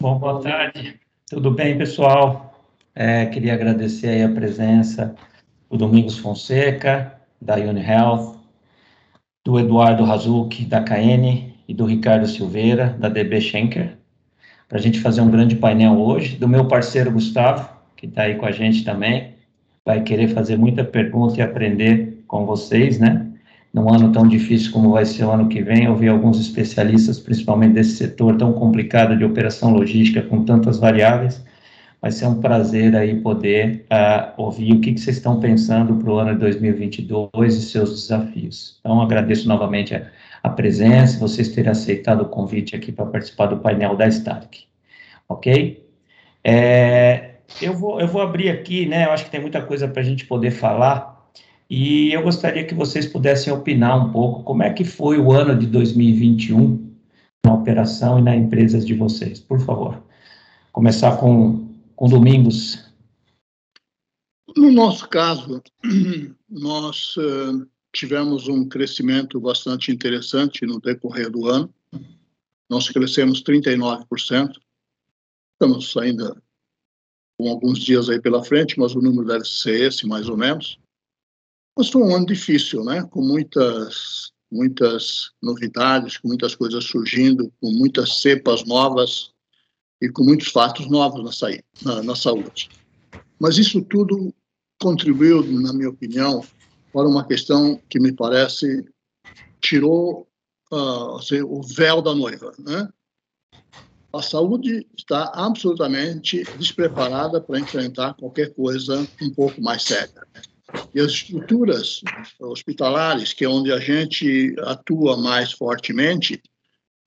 Bom, boa tarde. Tudo bem, pessoal? É, queria agradecer a presença do Domingos Fonseca, da UniHealth, do Eduardo Razuki, da KN, e do Ricardo Silveira, da DB Schenker, para a gente fazer um grande painel hoje, do meu parceiro Gustavo, que está aí com a gente também, vai querer fazer muita pergunta e aprender com vocês, né? Num ano tão difícil como vai ser o ano que vem, eu vi alguns especialistas, principalmente desse setor tão complicado de operação logística, com tantas variáveis, vai ser um prazer aí poder uh, ouvir o que, que vocês estão pensando para o ano de 2022 e seus desafios. Então, agradeço novamente a, a presença, vocês terem aceitado o convite aqui para participar do painel da Stark, ok? É, eu, vou, eu vou abrir aqui, né, eu acho que tem muita coisa para a gente poder falar, e eu gostaria que vocês pudessem opinar um pouco como é que foi o ano de 2021 na operação e na empresas de vocês, por favor. Começar com com Domingos? No nosso caso, nós uh, tivemos um crescimento bastante interessante no decorrer do ano. Nós crescemos 39%. Estamos ainda com alguns dias aí pela frente, mas o número deve ser esse, mais ou menos. Foi um ano difícil, né? Com muitas, muitas novidades, com muitas coisas surgindo, com muitas cepas novas, e com muitos fatos novos na, na, na saúde. Mas isso tudo contribuiu, na minha opinião, para uma questão que me parece tirou uh, assim, o véu da noiva. Né? A saúde está absolutamente despreparada para enfrentar qualquer coisa um pouco mais séria. E as estruturas hospitalares, que é onde a gente atua mais fortemente,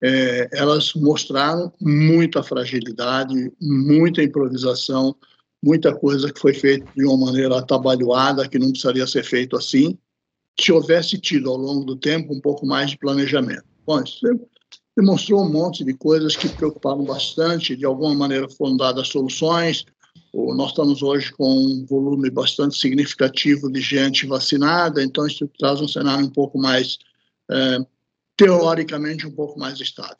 é, elas mostraram muita fragilidade, muita improvisação, muita coisa que foi feita de uma maneira atabalhoada, que não precisaria ser feito assim, se houvesse tido ao longo do tempo um pouco mais de planejamento. Bom, isso demonstrou um monte de coisas que preocuparam bastante, de alguma maneira foram dadas soluções. Nós estamos hoje com um volume bastante significativo de gente vacinada, então isso traz um cenário um pouco mais é, teoricamente um pouco mais estável.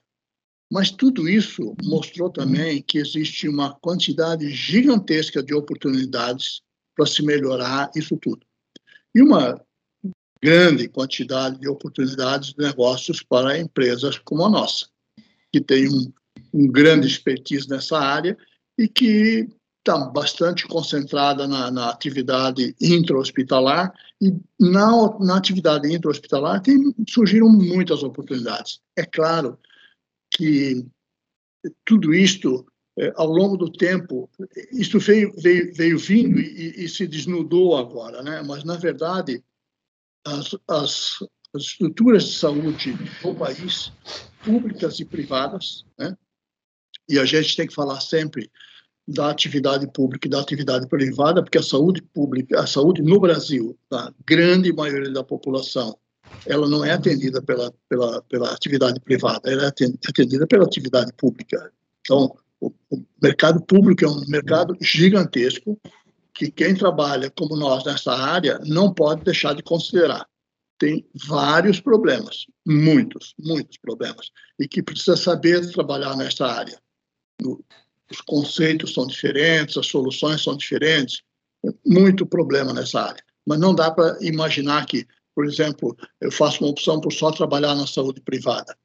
Mas tudo isso mostrou também que existe uma quantidade gigantesca de oportunidades para se melhorar isso tudo. E uma grande quantidade de oportunidades de negócios para empresas como a nossa, que tem um, um grande expertise nessa área e que está bastante concentrada na, na atividade intra-hospitalar e na, na atividade intra-hospitalar surgiram muitas oportunidades. É claro que tudo isto, é, ao longo do tempo, isso veio, veio, veio vindo e, e, se desnudou agora, né? mas, na verdade, as, as, as estruturas de saúde do país, públicas e privadas, né? e a gente tem que falar sempre da atividade pública e da atividade privada, porque a saúde pública, a saúde no Brasil, a grande maioria da população, ela não é atendida pela, pela, pela atividade privada, ela é atendida pela atividade pública. Então, o, o mercado público é um mercado gigantesco que quem trabalha como nós nessa área não pode deixar de considerar. Tem vários problemas, muitos, muitos problemas, e que precisa saber trabalhar nessa área. Os conceitos são diferentes, as soluções são diferentes, muito problema nessa área. Mas não dá para imaginar que, por exemplo, eu faço uma opção por só trabalhar na saúde privada.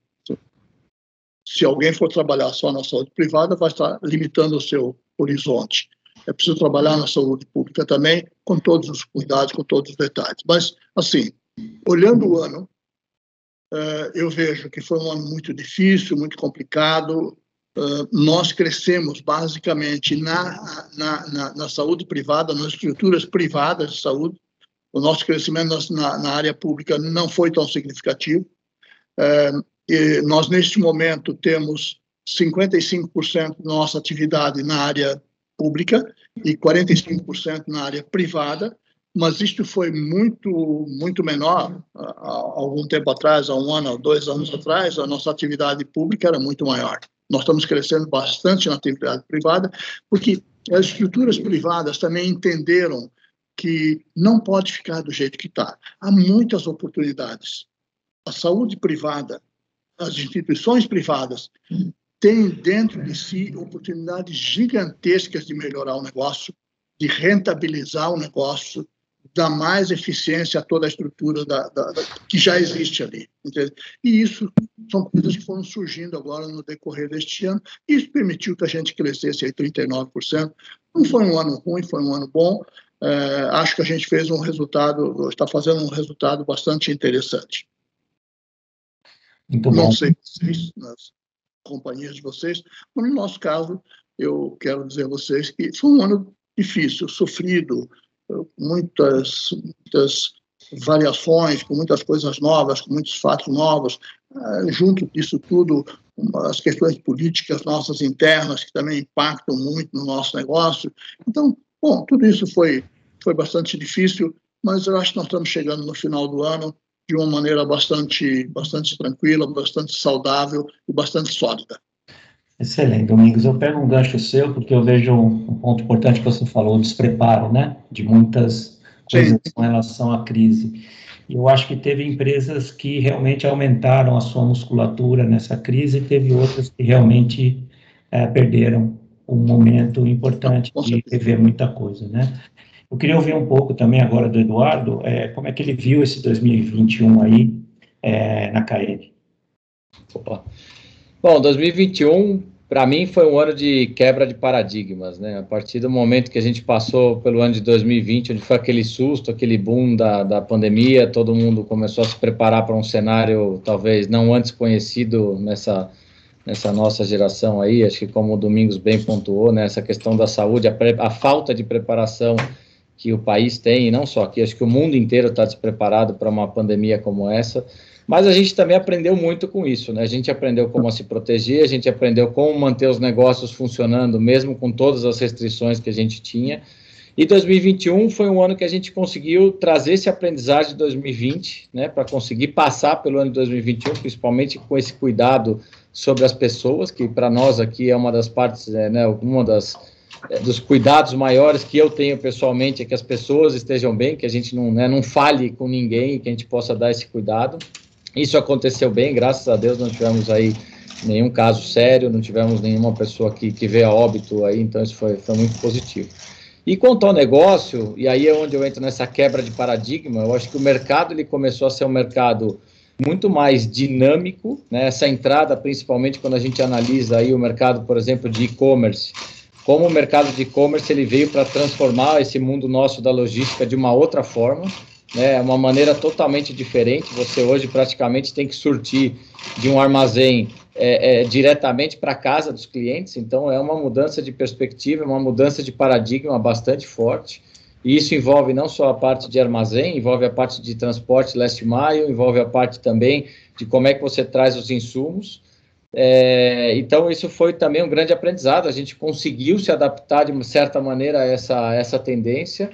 Se alguém for trabalhar só na saúde privada, vai estar limitando o seu horizonte. É preciso trabalhar na saúde pública também, com todos os cuidados, com todos os detalhes. Mas, assim, olhando o ano, eh, eu vejo que foi um ano muito difícil, muito complicado, nós crescemos basicamente na, na, na, na, saúde privada, nas estruturas privadas de saúde. O nosso crescimento na, na área pública não foi tão significativo. e nós, neste momento, temos 55% da nossa atividade na área pública e 45% na área privada, mas isto foi muito muito menor há algum tempo atrás, há um ano ou dois anos atrás, a nossa atividade pública era muito maior. Nós estamos crescendo bastante na atividade privada, porque as estruturas privadas também entenderam que não pode ficar do jeito que está. Há muitas oportunidades. A saúde privada, as instituições privadas tem dentro de si oportunidades gigantescas de melhorar o negócio, de rentabilizar o negócio, dar mais eficiência a toda a estrutura da, da, da, que já existe ali. Entende? E isso são coisas que foram surgindo agora no decorrer deste ano. Isso permitiu que a gente crescesse aí 39%. Não foi um ano ruim, foi um ano bom. É, acho que a gente fez um resultado, está fazendo um resultado bastante interessante. Muito Não sei vocês, nas companhias de vocês, mas no nosso caso, eu quero dizer a vocês que foi um ano difícil, sofrido, muitas, muitas variações, com muitas coisas novas, com muitos fatos novos. Uh, junto disso tudo, as questões políticas nossas internas, que também impactam muito no nosso negócio. Então, bom, tudo isso foi, foi bastante difícil, mas eu acho que nós estamos chegando no final do ano de uma maneira bastante, bastante tranquila, bastante saudável e bastante sólida. Excelente, Domingos. Eu pego um gancho seu, porque eu vejo um, ponto importante que você falou, o despreparo, né, de muitas coisas Sim. com relação à crise. E eu acho que teve empresas que realmente aumentaram a sua musculatura nessa crise, e teve outras que realmente é, perderam um momento importante de rever muita coisa, né? Eu queria ouvir um pouco também agora do Eduardo, é, como é que ele viu esse 2021 aí é, na CAED. Opa. Bom, 2021 para mim foi um ano de quebra de paradigmas, né? A partir do momento que a gente passou pelo ano de 2020, onde foi aquele susto, aquele boom da, da pandemia, todo mundo começou a se preparar para um cenário talvez não antes conhecido nessa nessa nossa geração aí, acho que como o Domingos bem pontuou, né, essa questão da saúde, a, a falta de preparação que o país tem, e não só aqui, acho que o mundo inteiro está despreparado para uma pandemia como essa, mas a gente também aprendeu muito com isso, né? A gente aprendeu como se proteger, a gente aprendeu como manter os negócios funcionando, mesmo com todas as restrições que a gente tinha. E 2021 foi um ano que a gente conseguiu trazer esse aprendizado de 2020, né, para conseguir passar pelo ano de 2021, principalmente com esse cuidado sobre as pessoas, que para nós aqui é uma das partes, é, né, uma das é, dos cuidados maiores que eu tenho pessoalmente é que as pessoas estejam bem, que a gente não, né, não fale com ninguém, que a gente possa dar esse cuidado. Isso aconteceu bem, graças a Deus não tivemos aí nenhum caso sério, não tivemos nenhuma pessoa que, que veio a óbito aí, então isso foi, foi muito positivo. E quanto ao negócio, e aí é onde eu entro nessa quebra de paradigma, eu acho que o mercado ele começou a ser um mercado muito mais dinâmico, né? essa entrada, principalmente quando a gente analisa aí o mercado, por exemplo, de e-commerce, como o mercado de e-commerce ele veio para transformar esse mundo nosso da logística de uma outra forma, né, uma maneira totalmente diferente. Você hoje praticamente tem que surtir de um armazém é, é, diretamente para a casa dos clientes, então é uma mudança de perspectiva, uma mudança de paradigma bastante forte. E isso envolve não só a parte de armazém, envolve a parte de transporte last mile, envolve a parte também de como é que você traz os insumos. É, então, isso foi também um grande aprendizado. A gente conseguiu se adaptar de uma certa maneira a essa, essa tendência.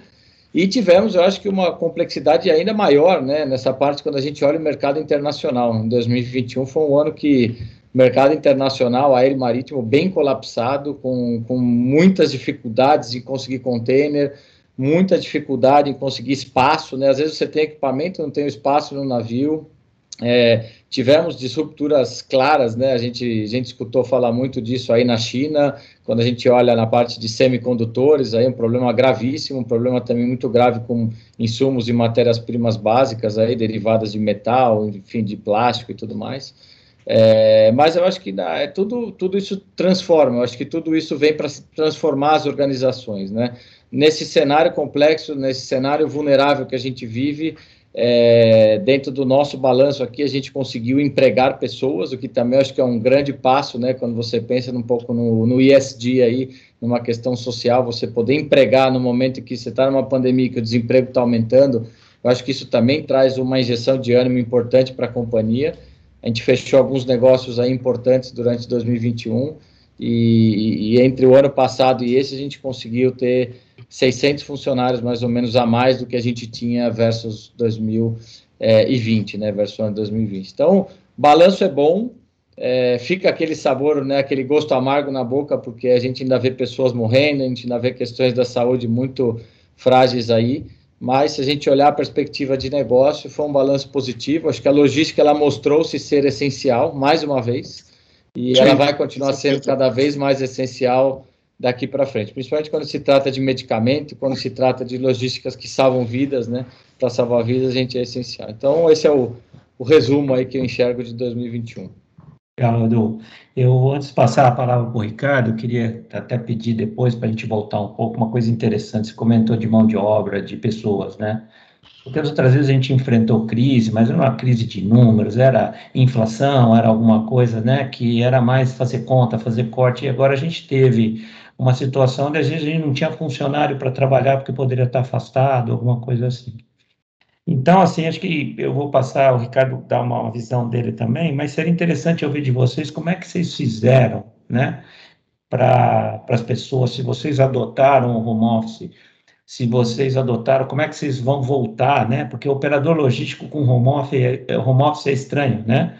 E tivemos, eu acho que, uma complexidade ainda maior né, nessa parte quando a gente olha o mercado internacional. Em 2021 foi um ano que o mercado internacional aéreo marítimo bem colapsado, com, com muitas dificuldades em conseguir container, muita dificuldade em conseguir espaço. Né? Às vezes você tem equipamento, não tem espaço no navio. É, tivemos disrupturas claras, né? A gente, a gente escutou falar muito disso aí na China, quando a gente olha na parte de semicondutores, aí um problema gravíssimo, um problema também muito grave com insumos e matérias-primas básicas aí, derivadas de metal, enfim, de plástico e tudo mais. É, mas eu acho que é, tudo, tudo isso transforma, eu acho que tudo isso vem para transformar as organizações, né? Nesse cenário complexo, nesse cenário vulnerável que a gente vive, é, dentro do nosso balanço aqui, a gente conseguiu empregar pessoas, o que também acho que é um grande passo, né? Quando você pensa um pouco no, no ISD aí, numa questão social, você poder empregar no momento que você está numa pandemia, que o desemprego está aumentando, eu acho que isso também traz uma injeção de ânimo importante para a companhia. A gente fechou alguns negócios aí importantes durante 2021 e, e entre o ano passado e esse a gente conseguiu ter 600 funcionários mais ou menos a mais do que a gente tinha versus 2020, né, versus ano 2020. Então, balanço é bom, é, fica aquele sabor, né, aquele gosto amargo na boca, porque a gente ainda vê pessoas morrendo, a gente ainda vê questões da saúde muito frágeis aí, mas se a gente olhar a perspectiva de negócio, foi um balanço positivo. Acho que a logística ela mostrou-se ser essencial, mais uma vez. e Sim, ela vai continuar sendo cada vez mais essencial daqui para frente, principalmente quando se trata de medicamento, quando se trata de logísticas que salvam vidas, né? Para salvar vidas, a gente é essencial. Então, esse é o, o resumo aí que eu enxergo de 2021. Legal, Eu, antes de passar a palavra para o Ricardo, eu queria até pedir depois para a gente voltar um pouco, uma coisa interessante, você comentou de mão de obra, de pessoas, né? Porque as outras vezes a gente enfrentou crise, mas não era uma crise de números, era inflação, era alguma coisa, né, que era mais fazer conta, fazer corte, e agora a gente teve uma situação onde às vezes a gente não tinha funcionário para trabalhar porque poderia estar afastado, alguma coisa assim. Então, assim, acho que eu vou passar, o Ricardo dar uma visão dele também, mas seria interessante ouvir de vocês como é que vocês fizeram, né, para as pessoas, se vocês adotaram o home office, se vocês adotaram, como é que vocês vão voltar, né, porque operador logístico com home office, é, home office é estranho, né,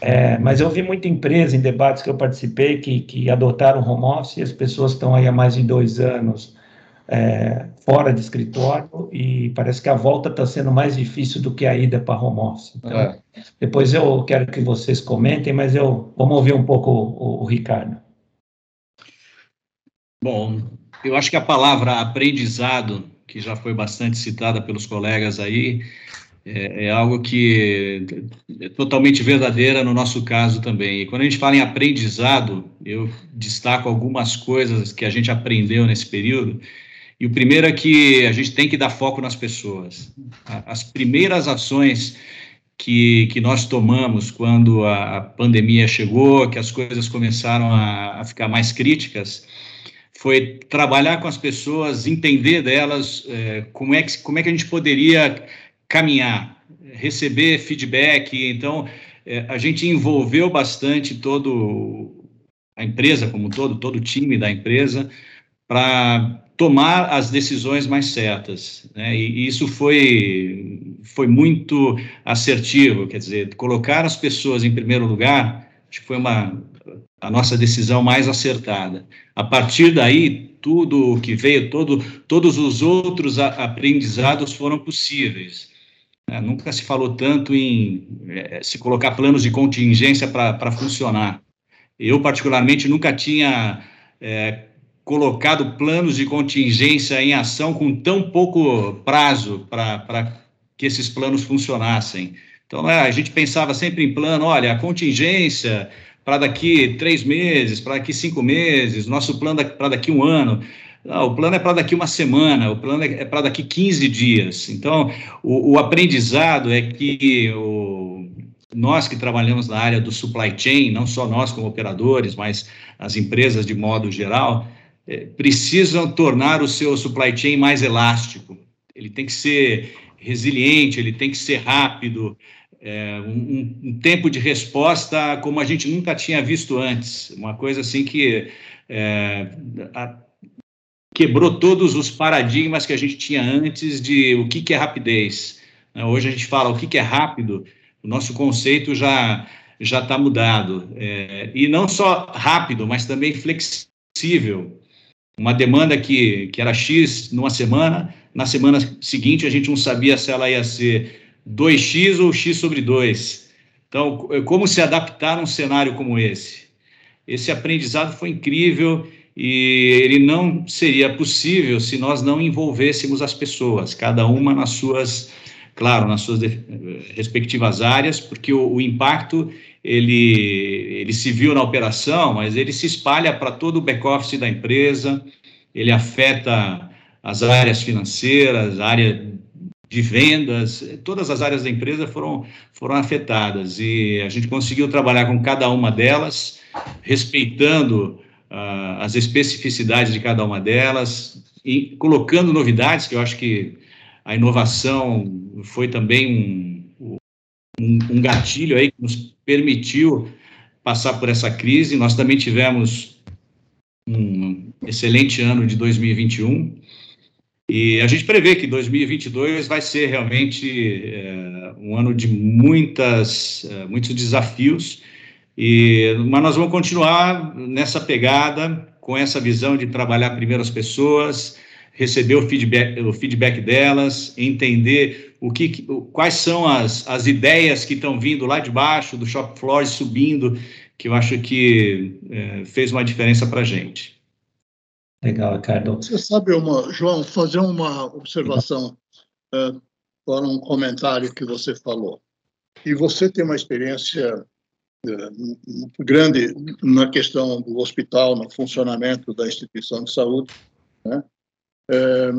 é, mas eu vi muita empresa em debates que eu participei que, que adotaram home office e as pessoas estão aí há mais de dois anos é, fora de escritório e parece que a volta está sendo mais difícil do que a ida para home office. Então, é. depois eu quero que vocês comentem, mas eu vamos ouvir um pouco o, o Ricardo. Bom, eu acho que a palavra aprendizado, que já foi bastante citada pelos colegas aí, é, é, algo que é totalmente verdadeira no nosso caso também. E quando a gente fala em aprendizado, eu destaco algumas coisas que a gente aprendeu nesse período e o primeiro é que a gente tem que dar foco nas pessoas. As primeiras ações que, que nós tomamos quando a, pandemia chegou, que as coisas começaram a, a ficar mais críticas, foi trabalhar com as pessoas, entender delas é, como, é que, como é que a gente poderia caminhar, receber feedback. Então, é, a gente envolveu bastante todo a empresa como todo, todo o time da empresa, para tomar as decisões mais certas. Né? E, isso foi, foi muito assertivo, quer dizer, colocar as pessoas em primeiro lugar, acho que foi uma, a nossa decisão mais acertada. A partir daí, tudo o que veio, todo, todos os outros aprendizados foram possíveis. É, nunca se falou tanto em é, se colocar planos de contingência para funcionar. Eu, particularmente, nunca tinha é, colocado planos de contingência em ação com tão pouco prazo para que esses planos funcionassem. Então, é, a gente pensava sempre em plano, olha, a contingência para daqui três meses, para daqui cinco meses, nosso plano para daqui um ano. Não, o plano é para daqui uma semana, o plano é, é para daqui 15 dias. Então, o, o aprendizado é que o, nós que trabalhamos na área do supply chain, não só nós como operadores, mas as empresas de modo geral, é, precisam tornar o seu supply chain mais elástico. Ele tem que ser resiliente, ele tem que ser rápido, é, um, um, tempo de resposta como a gente nunca tinha visto antes, uma coisa assim que é, a, quebrou todos os paradigmas que a gente tinha antes de o que, que é rapidez. Né? Hoje a gente fala o que, que é rápido, o nosso conceito já já está mudado. É, e não só rápido, mas também flexível uma demanda que, que era X numa semana, na semana seguinte a gente não sabia se ela ia ser 2X ou X sobre 2. Então, como se adaptar a um cenário como esse? Esse aprendizado foi incrível e ele não seria possível se nós não envolvêssemos as pessoas, cada uma nas suas, claro, nas suas respectivas áreas, porque o, o impacto ele, ele se viu na operação, mas ele se espalha para todo o back-office da empresa, ele afeta as áreas financeiras, a área de vendas, todas as áreas da empresa foram, foram afetadas. E a gente conseguiu trabalhar com cada uma delas, respeitando uh, as especificidades de cada uma delas e colocando novidades, que eu acho que a inovação foi também um, um, um gatilho aí que nos permitiu passar por essa crise. Nós também tivemos um excelente ano de 2021 e a gente prevê que 2022 vai ser realmente é, um ano de muitas, é, muitos desafios, e, mas nós vamos continuar nessa pegada, com essa visão de trabalhar primeiro as pessoas, receber o feedback, o feedback delas, entender o que, quais são as, as ideias que estão vindo lá de baixo do shop floor subindo que eu acho que é, fez uma diferença para a gente. Legal, Ricardo. Você sabe, uma, João, fazer uma observação é, para um comentário que você falou. E você tem uma experiência grande na questão do hospital, no funcionamento da instituição de saúde. Né? É,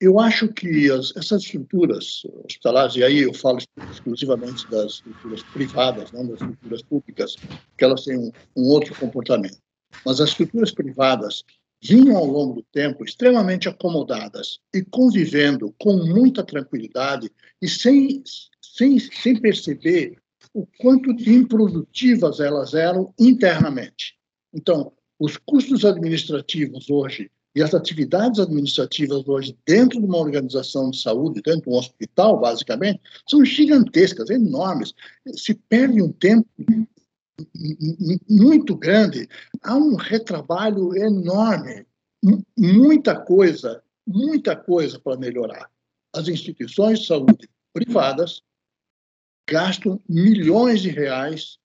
eu acho que as, essas estruturas hospitalares, e aí eu falo exclusivamente das estruturas privadas, não das estruturas públicas, que elas têm um, um outro comportamento. Mas as estruturas privadas vinham ao longo do tempo extremamente acomodadas e convivendo com muita tranquilidade e sem, sem, sem perceber o quanto de improdutivas elas eram internamente. Então, os custos administrativos hoje e as atividades administrativas hoje, dentro de uma organização de saúde, dentro de um hospital, basicamente, são gigantescas, enormes. Se perde um tempo muito grande, há um retrabalho enorme, muita coisa, muita coisa para melhorar. As instituições de saúde privadas gastam milhões de reais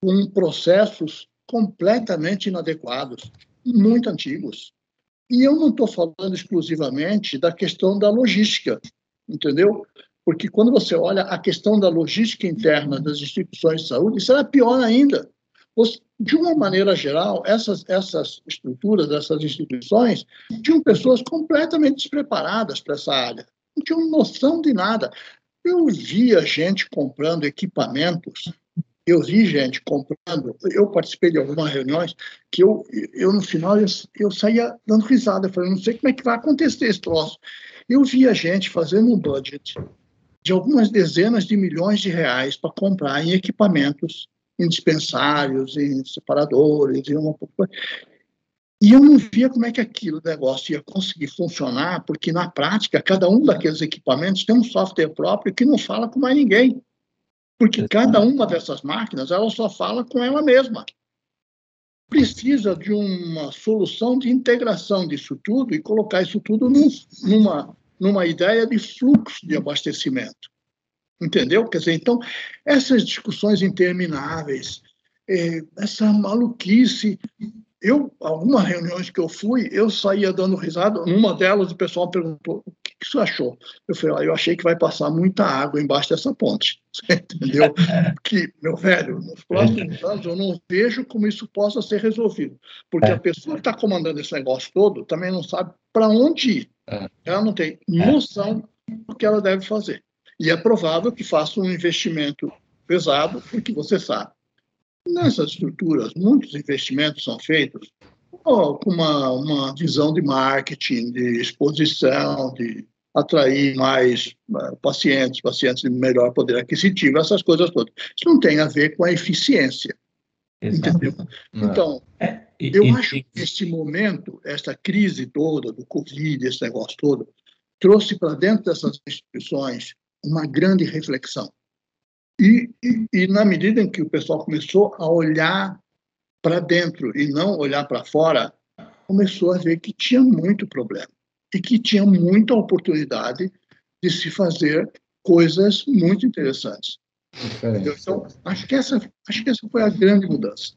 com processos completamente inadequados, muito antigos. E eu não estou falando exclusivamente da questão da logística, entendeu? Porque quando você olha a questão da logística interna das instituições de saúde, isso é pior ainda. De uma maneira geral, essas, essas estruturas, essas instituições, tinham pessoas completamente despreparadas para essa área, não tinham noção de nada. Eu via gente comprando equipamentos eu vi gente comprando, eu participei de algumas reuniões que eu, eu no final, eu, eu saía dando risada, falei, não sei como é que vai acontecer esse troço. Eu via gente fazendo um budget de algumas dezenas de milhões de reais para comprar em equipamentos, em dispensários, em separadores, em uma e eu não via como é que aquilo negócio ia conseguir funcionar, porque na prática cada um daqueles equipamentos tem um software próprio que não fala com mais ninguém. Porque cada uma dessas máquinas, ela só fala com ela mesma. Precisa de uma solução de integração disso tudo e colocar isso tudo num, numa, numa ideia de fluxo de abastecimento. Entendeu? Quer dizer, então, essas discussões intermináveis, é, essa maluquice eu, algumas reuniões que eu fui, eu saía dando risada. Numa delas, o pessoal perguntou: o que, que você achou? Eu falei: ah, eu achei que vai passar muita água embaixo dessa ponte. entendeu? Que, meu velho, nos próximos anos eu não vejo como isso possa ser resolvido. Porque é. a pessoa que está comandando esse negócio todo também não sabe para onde ir. É. Ela não tem noção do que ela deve fazer. E é provável que faça um investimento pesado, porque você sabe Nessas estruturas, muitos investimentos são feitos com uma, uma visão de marketing, de exposição, de atrair mais uh, pacientes, pacientes de melhor poder aquisitivo, essas coisas todas. Isso não tem a ver com a eficiência. Exato. Entendeu? Então, é, e, eu e, acho que esse momento, essa crise toda do Covid, esse negócio todo, trouxe para dentro dessas instituições uma grande reflexão. E, e, e, na medida em que o pessoal começou a olhar para dentro e não olhar para fora, começou a ver que tinha muito problema e que tinha muita oportunidade de se fazer coisas muito interessantes. Então, acho que, essa, acho que essa foi a grande mudança.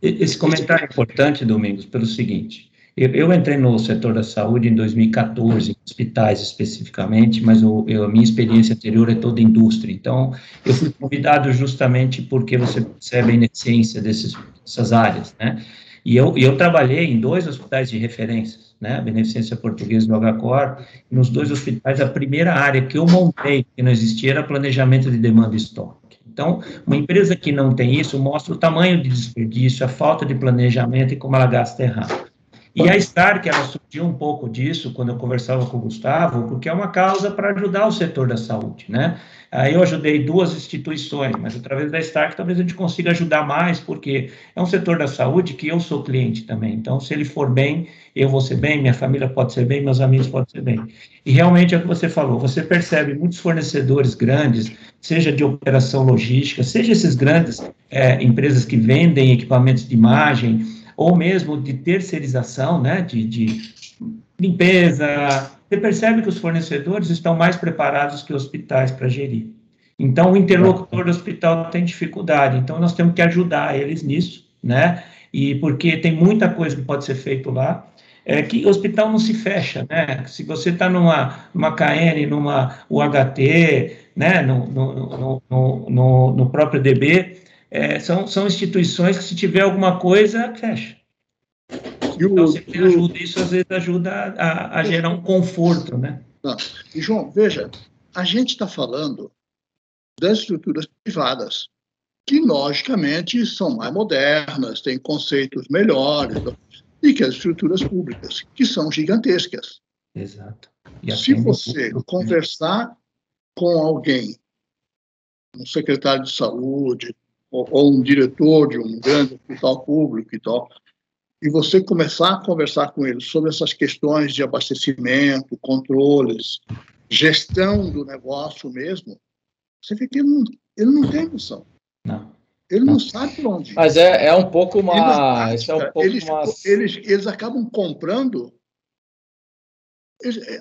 Esse comentário é importante, Domingos, pelo seguinte: eu, eu, entrei no setor da saúde em 2014, hospitais especificamente, mas o, eu, a minha experiência anterior é toda indústria. Então, eu fui convidado justamente porque você percebe a ineficiência dessas áreas, né? E eu, eu trabalhei em dois hospitais de referência, né? A Beneficência Portuguesa do HCOR, e nos dois hospitais, a primeira área que eu montei, que não existia, era planejamento de demanda e estoque. Então, uma empresa que não tem isso mostra o tamanho de desperdício, a falta de planejamento e como ela gasta errado. E a Stark, ela surgiu um pouco disso quando eu conversava com o Gustavo, porque é uma causa para ajudar o setor da saúde, né? Aí eu ajudei duas instituições, mas através da Stark talvez a gente consiga ajudar mais, porque é um setor da saúde que eu sou cliente também. Então, se ele for bem, eu vou ser bem, minha família pode ser bem, meus amigos podem ser bem. E realmente é o que você falou, você percebe muitos fornecedores grandes, seja de operação logística, seja esses grandes é, empresas que vendem equipamentos de imagem, ou mesmo de terceirização, né, de, de limpeza. Você percebe que os fornecedores estão mais preparados que hospitais para gerir. Então, o interlocutor do hospital tem dificuldade. Então, nós temos que ajudar eles nisso, né? E porque tem muita coisa que pode ser feito lá. É que o hospital não se fecha, né? Se você está numa, numa KN, numa UHT, né? No, no, no, no, no próprio DB, é, são, são instituições que se tiver alguma coisa, fecha. Então, sempre ajuda, isso às vezes ajuda a, a gerar um conforto, né? Não. E, João, veja, a gente está falando das estruturas privadas, que, logicamente, são mais modernas, têm conceitos melhores, e que as estruturas públicas, que são gigantescas. Exato. Se você conversar com alguém, um secretário de saúde, ou, ou um diretor de um grande hospital público e tal, e você começar a conversar com ele sobre essas questões de abastecimento, controles, gestão do negócio mesmo, você vê que ele não, ele não tem noção. Não. Ele não sabe para onde. Mas é, é um pouco uma. Prática, é um pouco eles, uma... eles, eles acabam comprando.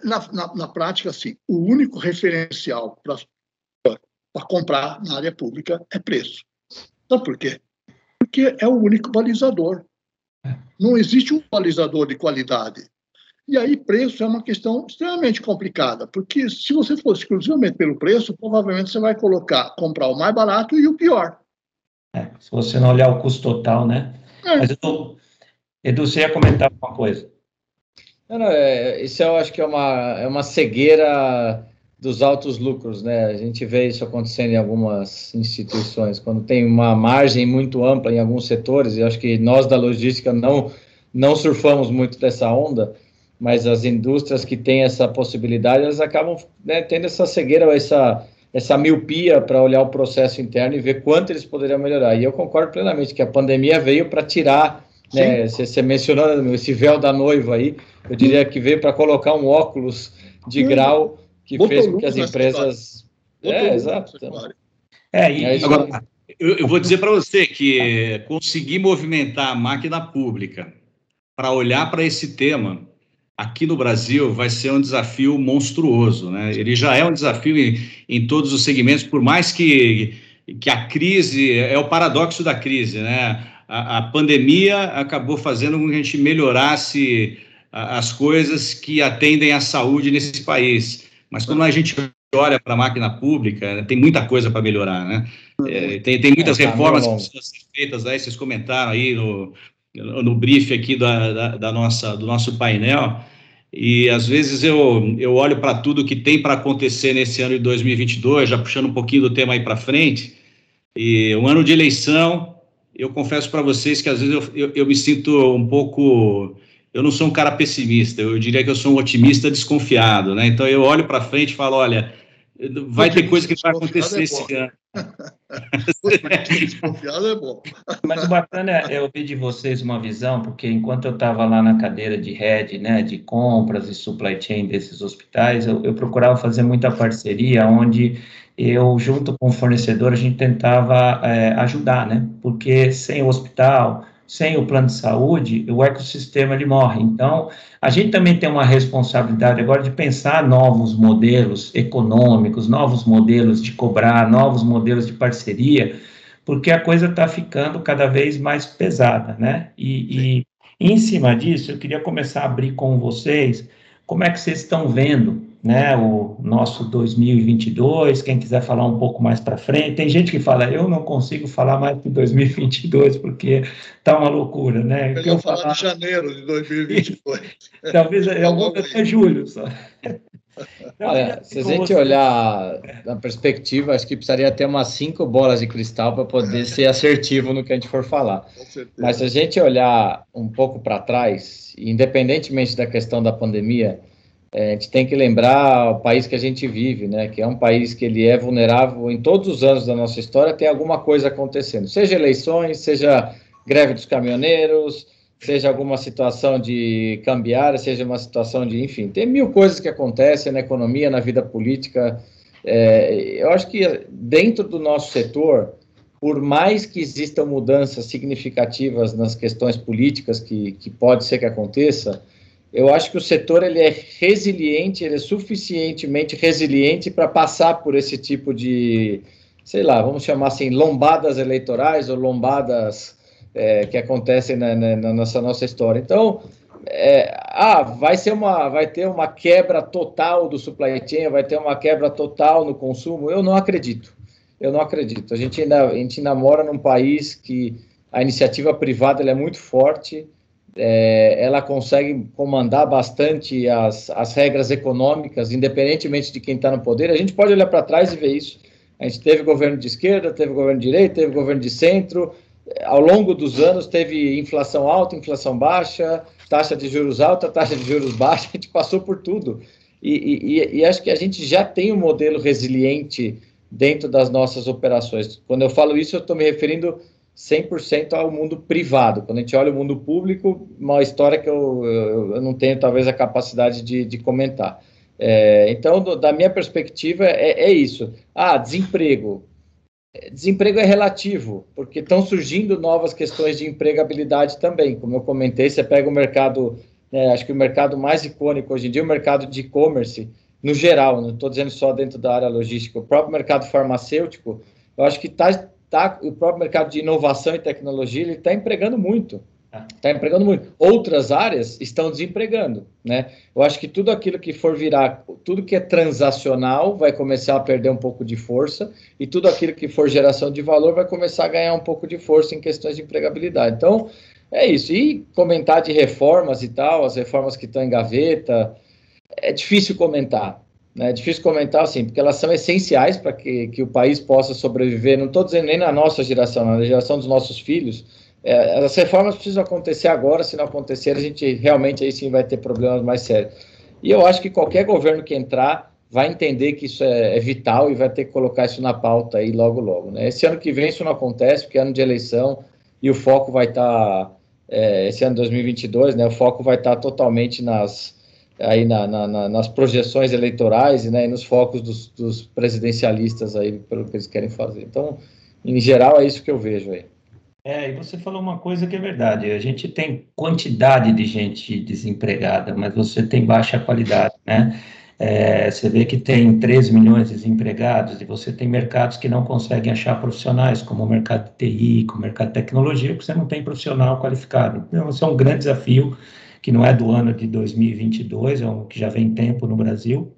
Na, na, na prática, assim, o único referencial para comprar na área pública é preço. Sabe por quê? Porque é o único balizador. Não existe um balizador de qualidade. E aí, preço é uma questão extremamente complicada, porque se você fosse exclusivamente pelo preço, provavelmente você vai colocar, comprar o mais barato e o pior. É, se você não olhar o custo total, né? É. Mas, Edu, Edu, você ia comentar alguma coisa? Não, não, é, isso eu acho que é uma, é uma cegueira dos altos lucros, né? A gente vê isso acontecendo em algumas instituições, quando tem uma margem muito ampla em alguns setores, e acho que nós da logística não, não surfamos muito dessa onda, mas as indústrias que têm essa possibilidade, elas acabam né, tendo essa cegueira, essa, essa miopia para olhar o processo interno e ver quanto eles poderiam melhorar. E eu concordo plenamente que a pandemia veio para tirar, né, você, você mencionou esse véu da noiva aí, eu diria que veio para colocar um óculos de grau que Botou fez com que as empresas. É, exato. É, e, é agora, eu, eu vou dizer para você que conseguir movimentar a máquina pública para olhar para esse tema aqui no Brasil vai ser um desafio monstruoso, né? Ele já é um desafio em, em todos os segmentos, por mais que, que a crise é o paradoxo da crise, né? A, a pandemia acabou fazendo com que a gente melhorasse as coisas que atendem à saúde nesse país. Mas quando a gente olha para a máquina pública, né, tem muita coisa para melhorar, né? É, tem, tem muitas é, tá reformas que precisam ser feitas aí, vocês comentaram aí no, no brief aqui da, da, da, nossa, do nosso painel, e às vezes eu, eu olho para tudo que tem para acontecer nesse ano de 2022, já puxando um pouquinho do tema aí para frente, e um ano de eleição, eu confesso para vocês que às vezes eu, eu, eu me sinto um pouco eu não sou um cara pessimista, eu diria que eu sou um otimista desconfiado, né? Então eu olho para frente e falo, olha, vai ter coisa que vai acontecer é esse ano. desconfiado é bom. Mas o bacana é ouvir de vocês uma visão, porque enquanto eu estava lá na cadeira de head, né, de compras e supply chain desses hospitais, eu, eu procurava fazer muita parceria, onde eu, junto com o fornecedor, a gente tentava é, ajudar, né? Porque sem o hospital sem o plano de saúde, o ecossistema ele morre. Então, a gente também tem uma responsabilidade agora de pensar novos modelos econômicos, novos modelos de cobrar, novos modelos de parceria, porque a coisa está ficando cada vez mais pesada, né? E, e, em cima disso, eu queria começar a abrir com vocês como é que vocês estão vendo né, o nosso 2022, quem quiser falar um pouco mais para frente, tem gente que fala, eu não consigo falar mais de 2022, porque tá uma loucura, né? Eu, eu falar de janeiro de 2022. Talvez é algum até julho só. Olha, se a gente olhar na perspectiva, acho que precisaria ter umas cinco bolas de cristal para poder ser assertivo no que a gente for falar. Mas se a gente olhar um pouco para trás, independentemente da questão da pandemia, é, a gente tem que lembrar o país que a gente vive, né? Que é um país que ele é vulnerável em todos os anos da nossa história, tem alguma coisa acontecendo, seja eleições, seja greve dos caminhoneiros, seja alguma situação de cambiária, seja uma situação de, enfim, tem mil coisas que acontecem na economia, na vida política. É, eu acho que dentro do nosso setor, por mais que existam mudanças significativas nas questões políticas que, que pode ser que aconteça, eu acho que o setor ele é resiliente, ele é suficientemente resiliente para passar por esse tipo de, sei lá, vamos chamar assim, lombadas eleitorais ou lombadas é, que acontecem na, na, na, nossa, nossa história. Então, é, ah, vai ser uma, vai ter uma quebra total do supply chain, vai ter uma quebra total no consumo. Eu não acredito. Eu não acredito. A gente ainda, a gente ainda mora num país que a iniciativa privada é muito forte, é, ela consegue comandar bastante as, as regras econômicas, independentemente de quem está no poder. A gente pode olhar para trás e ver isso. A gente teve governo de esquerda, teve governo de direita, teve governo de centro. Ao longo dos anos, teve inflação alta, inflação baixa, taxa de juros alta, taxa de juros baixa. A gente passou por tudo. E, e, e acho que a gente já tem um modelo resiliente dentro das nossas operações. Quando eu falo isso, eu estou me referindo 100% ao mundo privado. Quando a gente olha o mundo público, uma história que eu, eu, eu não tenho talvez a capacidade de, de comentar. É, então, do, da minha perspectiva, é, é, isso. Ah, desemprego. Desemprego é relativo, porque estão surgindo novas questões de empregabilidade também. Como eu comentei, você pega o mercado, né, acho que o mercado mais icônico hoje em dia é o mercado de e-commerce, no geral, não estou dizendo só dentro da área logística, o próprio mercado farmacêutico, eu acho que está tá, o próprio mercado de inovação e tecnologia, ele está empregando muito. Está empregando muito. Outras áreas estão desempregando, né? Eu acho que tudo aquilo que for virar, tudo que é transacional vai começar a perder um pouco de força e tudo aquilo que for geração de valor vai começar a ganhar um pouco de força em questões de empregabilidade. Então, é isso. E comentar de reformas e tal, as reformas que estão em gaveta, é difícil comentar. Né? É difícil comentar, assim, porque elas são essenciais para que, que o país possa sobreviver. Não estou dizendo nem na nossa geração, na geração dos nossos filhos. É, as reformas precisam acontecer agora, se não acontecer, a gente realmente aí sim vai ter problemas mais sérios. E eu acho que qualquer governo que entrar vai entender que isso é, é vital e vai ter que colocar isso na pauta aí logo, logo. Né? Esse ano que vem isso não acontece, porque é ano de eleição e o foco vai estar, tá, é, esse ano 2022, né, o foco vai estar tá totalmente nas, aí na, na, nas projeções eleitorais né, e nos focos dos, dos, presidencialistas aí pelo que eles querem fazer. Então, em geral, é isso que eu vejo aí. É, e você falou uma coisa que é verdade. A gente tem quantidade de gente desempregada, mas você tem baixa qualidade, né? É, você vê que tem 13 milhões de desempregados e você tem mercados que não conseguem achar profissionais, como o mercado de TI, como o mercado de tecnologia, porque você não tem profissional qualificado. Então, isso é um grande desafio que não é do ano de 2022, é um que já vem tempo no Brasil.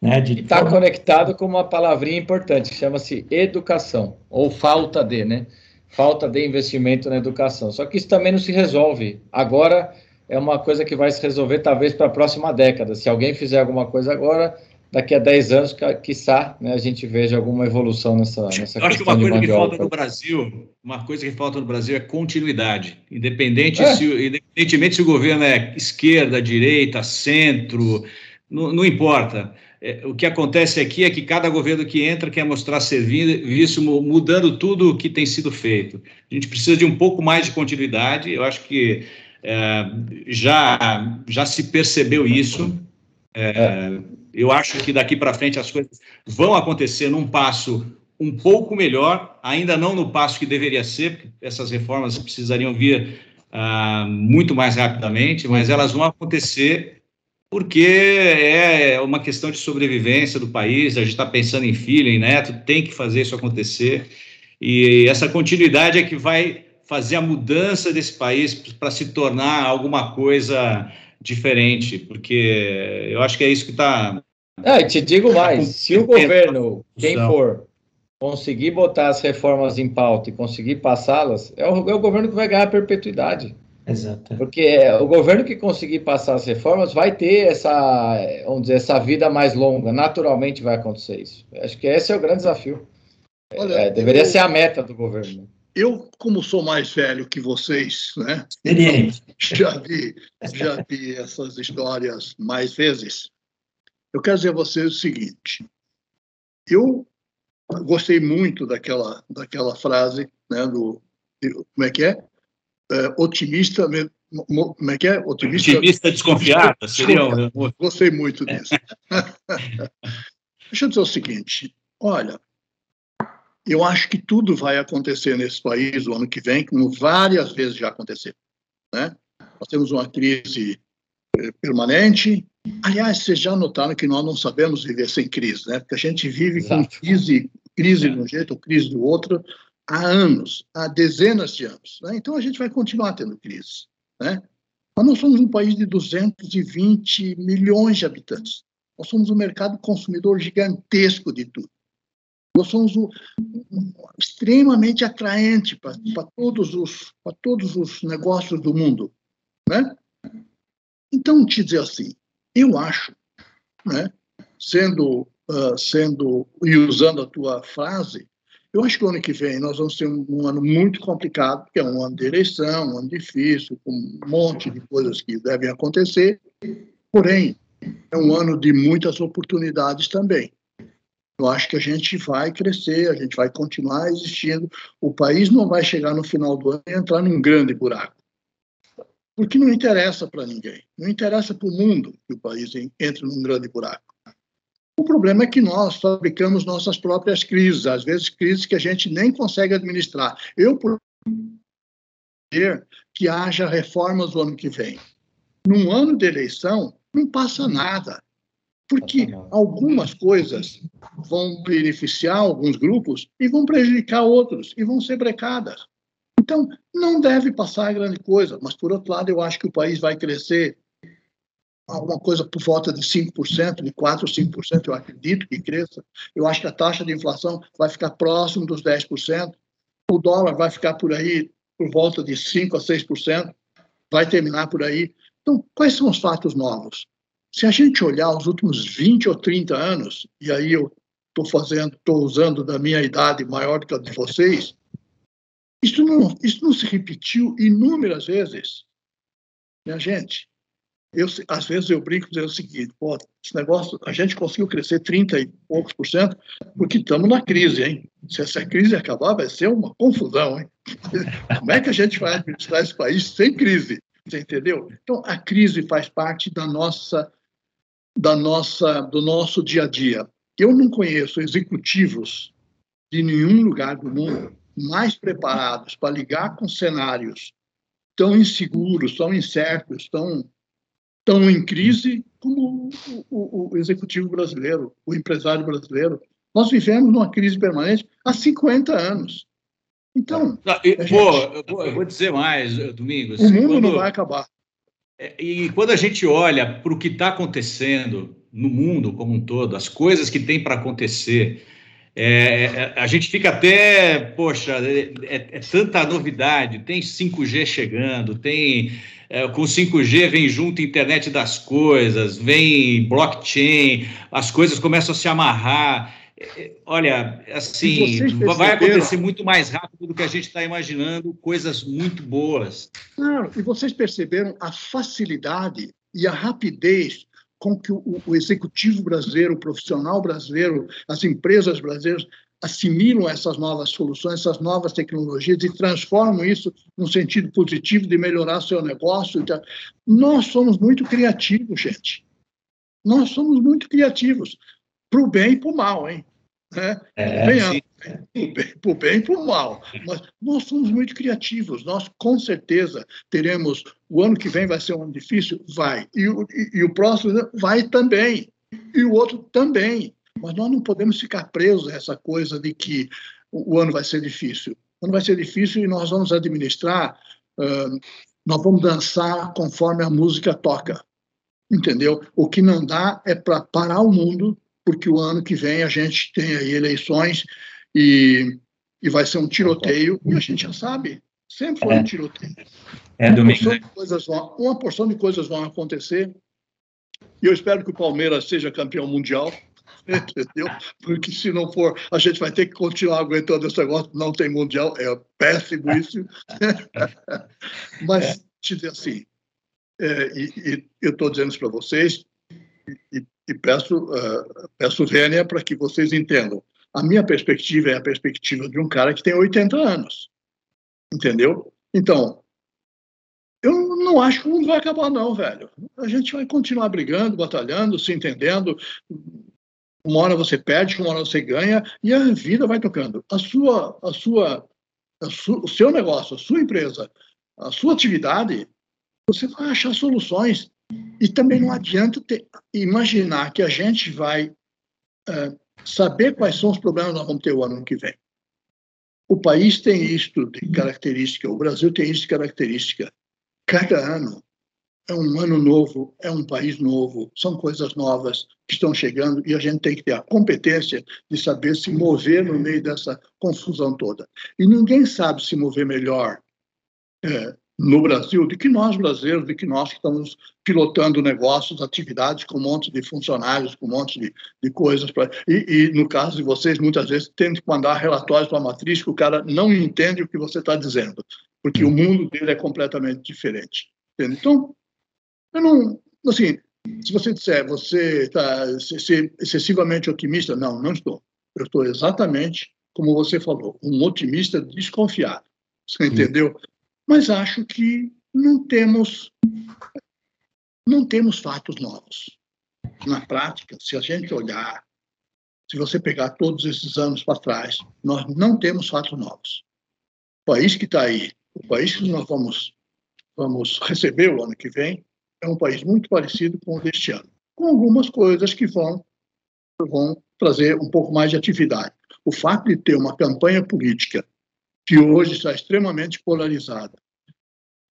Né, está forma... conectado com uma palavrinha importante, que chama-se educação, ou falta de, né? Falta de investimento na educação. Só que isso também não se resolve. Agora é uma coisa que vai se resolver talvez para a próxima década. Se alguém fizer alguma coisa agora, daqui a 10 anos, quiçá, né, a gente veja alguma evolução nessa, nessa Eu acho que uma coisa que falta no Brasil, uma coisa que falta no Brasil é continuidade. Independente é. se, independentemente se o governo é esquerda, direita, centro, não, não importa. É, o que acontece aqui é que cada governo que entra quer mostrar serviço, mudando tudo o que tem sido feito. A gente precisa de um pouco mais de continuidade. Eu acho que é, já, já se percebeu isso. É, é eu acho que daqui para frente as coisas vão acontecer num passo um pouco melhor, ainda não no passo que deveria ser, porque essas reformas precisariam vir ah, muito mais rapidamente, mas elas vão acontecer porque é uma questão de sobrevivência do país, a gente está pensando em filho, em neto, tem que fazer isso acontecer, e essa continuidade é que vai fazer a mudança desse país para se tornar alguma coisa diferente, porque eu acho que é isso que está. Ah, te digo mais: se o governo, quem for, conseguir botar as reformas em pauta e conseguir passá-las, é o, é o governo que vai ganhar a perpetuidade. Exato. Porque é, o governo que conseguir passar as reformas vai ter essa, vamos dizer, essa vida mais longa. Naturalmente vai acontecer isso. Acho que esse é o grande desafio. Olha, é, deveria eu... ser a meta do governo eu, como sou mais velho que vocês, né? Já vi, já vi essas histórias mais vezes. Eu quero dizer a vocês o seguinte: eu gostei muito daquela, daquela frase, né? Do como é que é? é otimista, como é que é? Otimista, Otimista desconfiado. Seria um... Gostei muito disso. Deixa eu dizer o seguinte: olha, eu acho que tudo vai acontecer nesse país o ano que vem, como várias vezes já aconteceu. Né? Nós temos uma crise eh, permanente. Aliás, vocês já notaram que nós não sabemos viver sem crise, né? Porque a gente vive Exato. com crise, crise de um jeito ou crise do outro, há anos, há dezenas de anos. Né? Então, a gente vai continuar tendo crise. Né? Mas nós somos um país de 220 milhões de habitantes. Nós somos um mercado consumidor gigantesco de tudo. Nós somos um, um, extremamente atraente para todos os para todos os negócios do mundo, né? Então, te dizer assim, eu acho, né, sendo uh, sendo e usando a tua frase, eu acho que o ano que vem nós vamos ter um, um, ano muito complicado, que é um ano de eleição, um ano difícil, com um monte de coisas que devem acontecer. Porém, é um ano de muitas oportunidades também. Eu acho que a gente vai crescer, a gente vai continuar existindo. O país não vai chegar no final do ano e entrar num grande buraco. Porque não interessa para ninguém. Não interessa para o mundo que o país entre num grande buraco. O problema é que nós fabricamos nossas próprias crises, às vezes crises que a gente nem consegue administrar. Eu, por que haja reformas no ano que vem. Num ano de eleição, não passa nada, porque algumas coisas vão beneficiar alguns grupos e vão prejudicar outros, e vão ser brecadas. Então, não deve passar grande coisa, mas, por outro lado, eu acho que o país vai crescer alguma coisa por volta de 5%, de 4% ou 5%, eu acredito que cresça. Eu acho que a taxa de inflação vai ficar próximo dos 10%, o dólar vai ficar por aí por volta de 5% a 6%, vai terminar por aí. Então, quais são os fatos novos? Se a gente olhar os últimos 20 ou 30 anos, e aí eu estou fazendo, estou usando da minha idade maior que a de vocês, isso não, isso não se repetiu inúmeras vezes. Minha gente, eu, às vezes eu brinco dizendo o seguinte, pô, esse negócio, a gente conseguiu crescer 30 e poucos por cento porque estamos na crise, hein? Se essa crise acabar, vai ser uma confusão, hein? Como é que a gente vai administrar esse país sem crise? Você entendeu? Então, a crise faz parte da nossa, da nossa, do nosso dia a dia. Eu não conheço executivos de nenhum lugar do mundo mais preparados para ligar com cenários tão inseguros, tão incertos, tão estão em crise como o, o, o, executivo brasileiro, o empresário brasileiro. Nós vivemos numa crise permanente há 50 anos. Então. Não, eu, gente, vou, eu, vou, dizer mais, Domingos. O mundo quando, não vai acabar. É, e quando a gente olha para o que está acontecendo no mundo como um todo, as coisas que tem para acontecer, é, é, a gente fica até, poxa, é, é, é tanta novidade, tem 5G chegando, tem é, com 5G vem junto a internet das coisas, vem blockchain, as coisas começam a se amarrar. É, olha, assim, vai acontecer muito mais rápido do que a gente está imaginando, coisas muito boas. Claro, e vocês perceberam a facilidade e a rapidez com que o, o, executivo brasileiro, o profissional brasileiro, as empresas brasileiras assimilam essas novas soluções, essas novas tecnologias e transformam isso num sentido positivo de melhorar seu negócio. Nós somos muito criativos, gente. Nós somos muito criativos, para o bem e para o mal, hein? Né? É, o bem e o mal. Mas nós somos muito criativos. Nós, com certeza, teremos. O ano que vem vai ser um ano difícil? Vai. E, e, e o próximo vai também. E o outro também. Mas nós não podemos ficar presos a essa coisa de que o, ano vai ser difícil. O ano vai ser difícil e nós vamos administrar, uh, nós vamos dançar conforme a música toca. Entendeu? O que não dá é para parar o mundo, porque o ano que vem a gente tem aí eleições e, e vai ser um tiroteio, e a gente já sabe, sempre foi um tiroteio. É, domingo. Uma porção, de vão, uma porção de coisas vão acontecer, e eu espero que o Palmeiras seja campeão mundial. entendeu? Porque se não for, a gente vai ter que continuar aguentando esse negócio, não tem mundial, é péssimo isso. Mas, é. te dizer assim, é, e, e, eu estou dizendo isso para vocês, e, e peço, uh, peço vênia para que vocês entendam. A minha perspectiva é a perspectiva de um cara que tem 80 anos, entendeu? Então, eu não acho que o mundo vai acabar, não, velho. A gente vai continuar brigando, batalhando, se entendendo, uma hora você perde, uma hora você ganha e a vida vai tocando. A sua, a sua, a su, o seu negócio, a sua empresa, a sua atividade, você vai achar soluções. E também não adianta ter, imaginar que a gente vai é, saber quais são os problemas que nós vamos ter o ano que vem. o país tem isto de característica, o Brasil tem isso de característica. Cada ano é um ano novo, é um país novo, são coisas novas que estão chegando e a gente tem que ter a competência de saber se mover no meio dessa confusão toda. E ninguém sabe se mover melhor é, no Brasil do que nós brasileiros, do que nós que estamos pilotando negócios, atividades com um monte de funcionários, com um monte de, de coisas. Pra, e, e, no caso de vocês, muitas vezes tem que mandar relatórios para a matriz que o cara não entende o que você está dizendo, porque o mundo dele é completamente diferente. Entende? Então, eu não. Assim, se você disser você está excessivamente otimista, não, não estou. Eu estou exatamente como você falou, um otimista desconfiado. Você entendeu? Mas acho que não temos não temos fatos novos. Na prática, se a gente olhar, se você pegar todos esses anos para trás, nós não temos fatos novos. O país que está aí, o país que nós vamos vamos receber o ano que vem, é um país muito parecido com o deste ano, com algumas coisas que vão, vão trazer um pouco mais de atividade. O fato de ter uma campanha política que hoje está extremamente polarizada,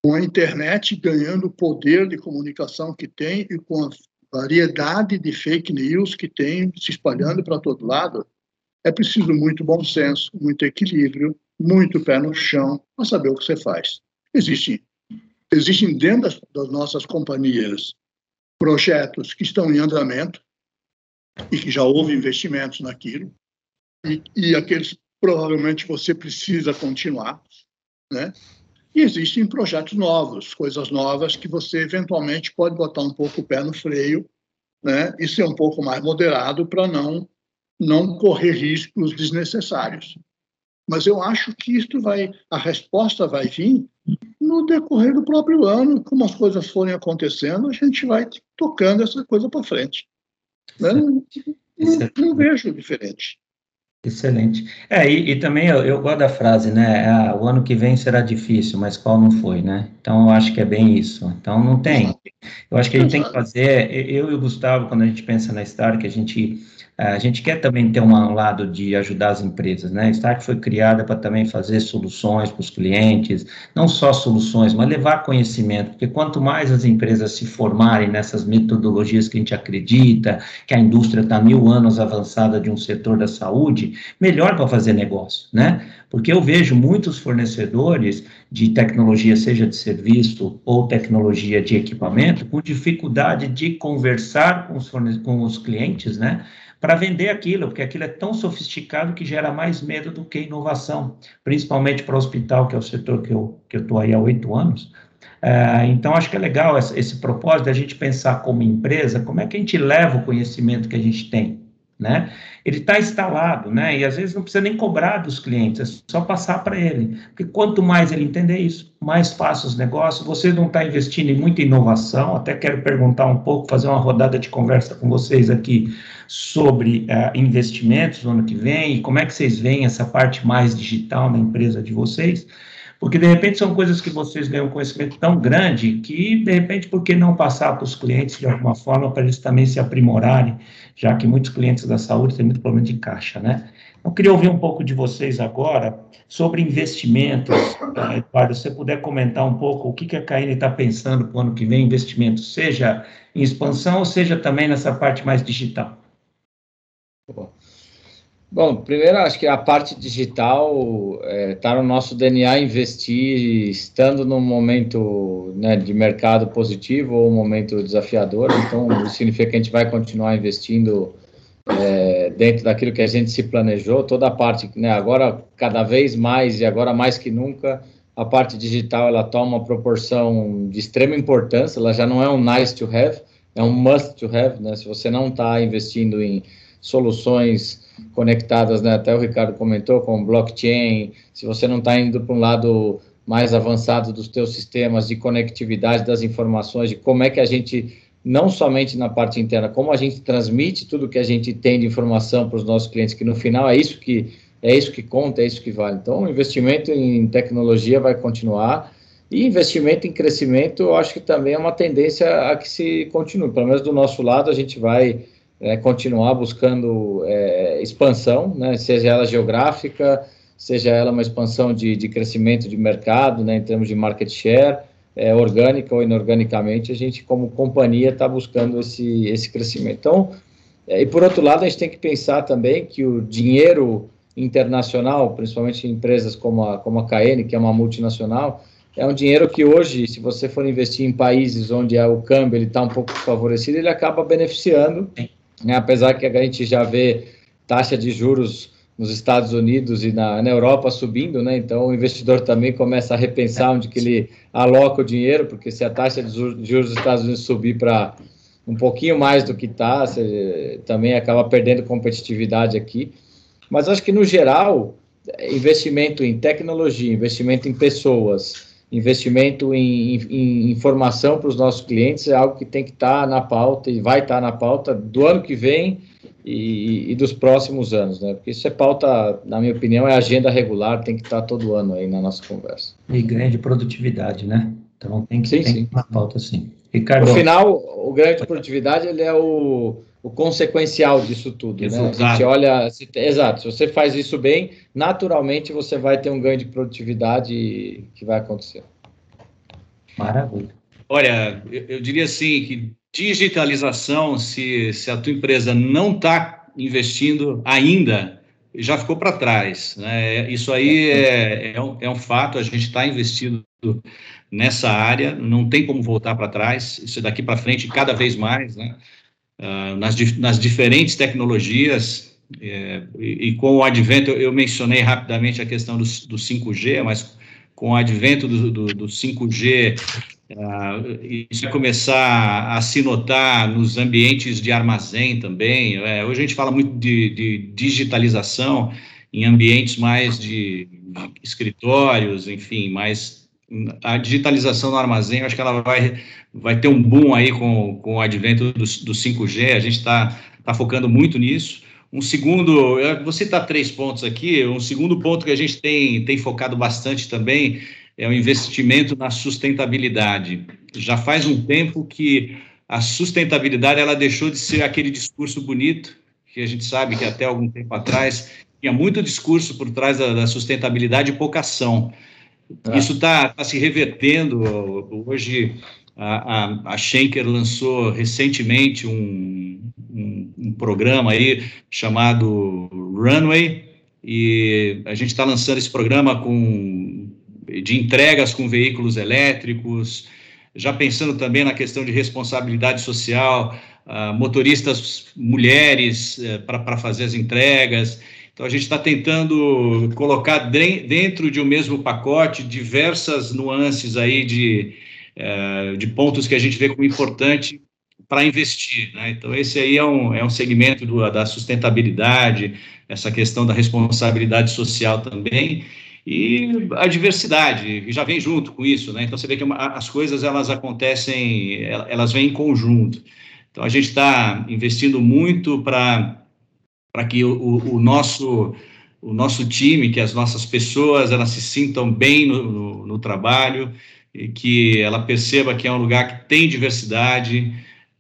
com a internet ganhando o poder de comunicação que tem e com a variedade de fake news que tem se espalhando para todo lado, é preciso muito bom senso, muito equilíbrio, muito pé no chão para saber o que você faz. Existem Existem dentro das, das nossas companhias projetos que estão em andamento e que já houve investimentos naquilo, e, e aqueles provavelmente você precisa continuar, né? E existem projetos novos, coisas novas que você eventualmente pode botar um pouco o pé no freio, né? E ser um pouco mais moderado para não não correr riscos desnecessários. Mas eu acho que isso vai, a resposta vai vir no decorrer do próprio ano, como as coisas forem acontecendo, a gente vai tocando essa coisa para frente. Né? Não, não, não, vejo diferente. Excelente. É, e, e também eu, eu, gosto da frase, né? Ah, o ano que vem será difícil, mas qual não foi, né? Então eu acho que é bem isso. Então não tem. Eu acho que a gente tem que fazer. Eu e o Gustavo, quando a gente pensa na Star, que a gente a gente quer também ter um lado de ajudar as empresas, né? A Start foi criada para também fazer soluções para os clientes, não só soluções, mas levar conhecimento, porque quanto mais as empresas se formarem nessas metodologias que a gente acredita, que a indústria está mil anos avançada de um setor da saúde, melhor para fazer negócio, né? Porque eu vejo muitos fornecedores de tecnologia, seja de serviço ou tecnologia de equipamento, com dificuldade de conversar com os, com os clientes, né? Para vender aquilo, porque aquilo é tão sofisticado que gera mais medo do que inovação, principalmente para o hospital, que é o setor que eu que estou aí há oito anos. É, então, acho que é legal esse, esse propósito de a gente pensar como empresa, como é que a gente leva o conhecimento que a gente tem, né? Ele está instalado, né? E às vezes não precisa nem cobrar dos clientes, é só passar para ele. Porque quanto mais ele entender isso, mais fácil os negócios. Você não está investindo em muita inovação, até quero perguntar um pouco, fazer uma rodada de conversa com vocês aqui sobre uh, investimentos no ano que vem e como é que vocês veem essa parte mais digital na empresa de vocês, porque de repente são coisas que vocês ganham conhecimento tão grande que de repente por que não passar para os clientes de alguma forma para eles também se aprimorarem, já que muitos clientes da saúde têm muito problema de caixa, né? Eu queria ouvir um pouco de vocês agora sobre investimentos. Tá, Eduardo, se você puder comentar um pouco o que, que a Caine está pensando para o ano que vem, investimentos, seja em expansão ou seja também nessa parte mais digital. Bom, primeiro acho que a parte digital está é, tá no nosso DNA investir, estando num momento né, de mercado positivo ou um momento desafiador, então isso significa que a gente vai continuar investindo é, dentro daquilo que a gente se planejou, toda a parte, né, agora cada vez mais e agora mais que nunca, a parte digital ela toma uma proporção de extrema importância, ela já não é um nice to have, é um must to have, né, se você não está investindo em soluções conectadas, né? até o Ricardo comentou, com blockchain, se você não está indo para um lado mais avançado dos teus sistemas de conectividade das informações, de como é que a gente, não somente na parte interna, como a gente transmite tudo que a gente tem de informação para os nossos clientes, que no final é isso que é isso que conta, é isso que vale. Então, o investimento em tecnologia vai continuar e investimento em crescimento, eu acho que também é uma tendência a que se continue. Pelo menos do nosso lado, a gente vai é, continuar buscando é, expansão, né, seja ela geográfica, seja ela uma expansão de, de crescimento de mercado, né, em termos de market share, é, orgânica ou inorganicamente, a gente, como companhia, está buscando esse, esse crescimento. Então, é, e por outro lado, a gente tem que pensar também que o dinheiro internacional, principalmente em empresas como a, como a KN, que é uma multinacional, é um dinheiro que hoje, se você for investir em países onde o câmbio está um pouco desfavorecido, ele acaba beneficiando, né? apesar que a gente já vê taxa de juros nos Estados Unidos e na, na, Europa subindo, né? Então o investidor também começa a repensar onde que ele aloca o dinheiro, porque se a taxa de juros dos Estados Unidos subir para um pouquinho mais do que está, também acaba perdendo competitividade aqui. Mas acho que no geral, investimento em tecnologia, investimento em pessoas, investimento em, em, em informação para os nossos clientes é algo que tem que estar tá na pauta e vai estar tá na pauta do ano que vem e, e, dos próximos anos, né? Porque isso é pauta, na minha opinião, é agenda regular, tem que estar todo ano aí na nossa conversa. E ganho de produtividade, né? Então tem que, sim, tem sim. na pauta, sim. Ricardo. No final, o ganho de produtividade ele é o, o consequencial disso tudo, né? A gente olha, se, exato, se você faz isso bem, naturalmente você vai ter um ganho de produtividade que vai acontecer. Maravilha. Olha, eu, eu diria assim que digitalização, se, se a tua empresa não está investindo ainda, já ficou para trás. Né? Isso aí é, é, um, é um fato, a gente está investindo nessa área, não tem como voltar para trás, isso daqui para frente cada vez mais, né? Uh, nas, nas diferentes tecnologias, é, e, e, com o advento, eu, mencionei rapidamente a questão do, do 5G, mas com o advento do, do, do 5G, Uh, isso vai começar a se notar nos ambientes de armazém também. É, hoje a gente fala muito de, de digitalização em ambientes mais de, escritórios, enfim, mais a digitalização no armazém, acho que ela vai, vai ter um boom aí com, com o advento do, do 5G, a gente está tá focando muito nisso. Um segundo, vou citar três pontos aqui, um segundo ponto que a gente tem, tem focado bastante também é o investimento na sustentabilidade. Já faz um tempo que a sustentabilidade ela deixou de ser aquele discurso bonito, que a gente sabe que até algum tempo atrás tinha muito discurso por trás da, da sustentabilidade e pouca ação. Ah. Isso está tá se revertendo. Hoje, a, a, a Schenker lançou recentemente um, um, um programa aí chamado Runway, e a gente está lançando esse programa com de entregas com veículos elétricos, já pensando também na questão de responsabilidade social, uh, motoristas mulheres uh, para fazer as entregas. Então, a gente está tentando colocar dentro de um mesmo pacote diversas nuances aí de, uh, de pontos que a gente vê como importante para investir. Né? Então, esse aí é um, é um segmento do, da sustentabilidade, essa questão da responsabilidade social também e a diversidade já vem junto com isso, né? Então você vê que as coisas elas acontecem, elas vêm em conjunto. Então a gente está investindo muito para para que o, o, nosso o nosso time, que as nossas pessoas elas se sintam bem no, no, no trabalho e que ela perceba que é um lugar que tem diversidade,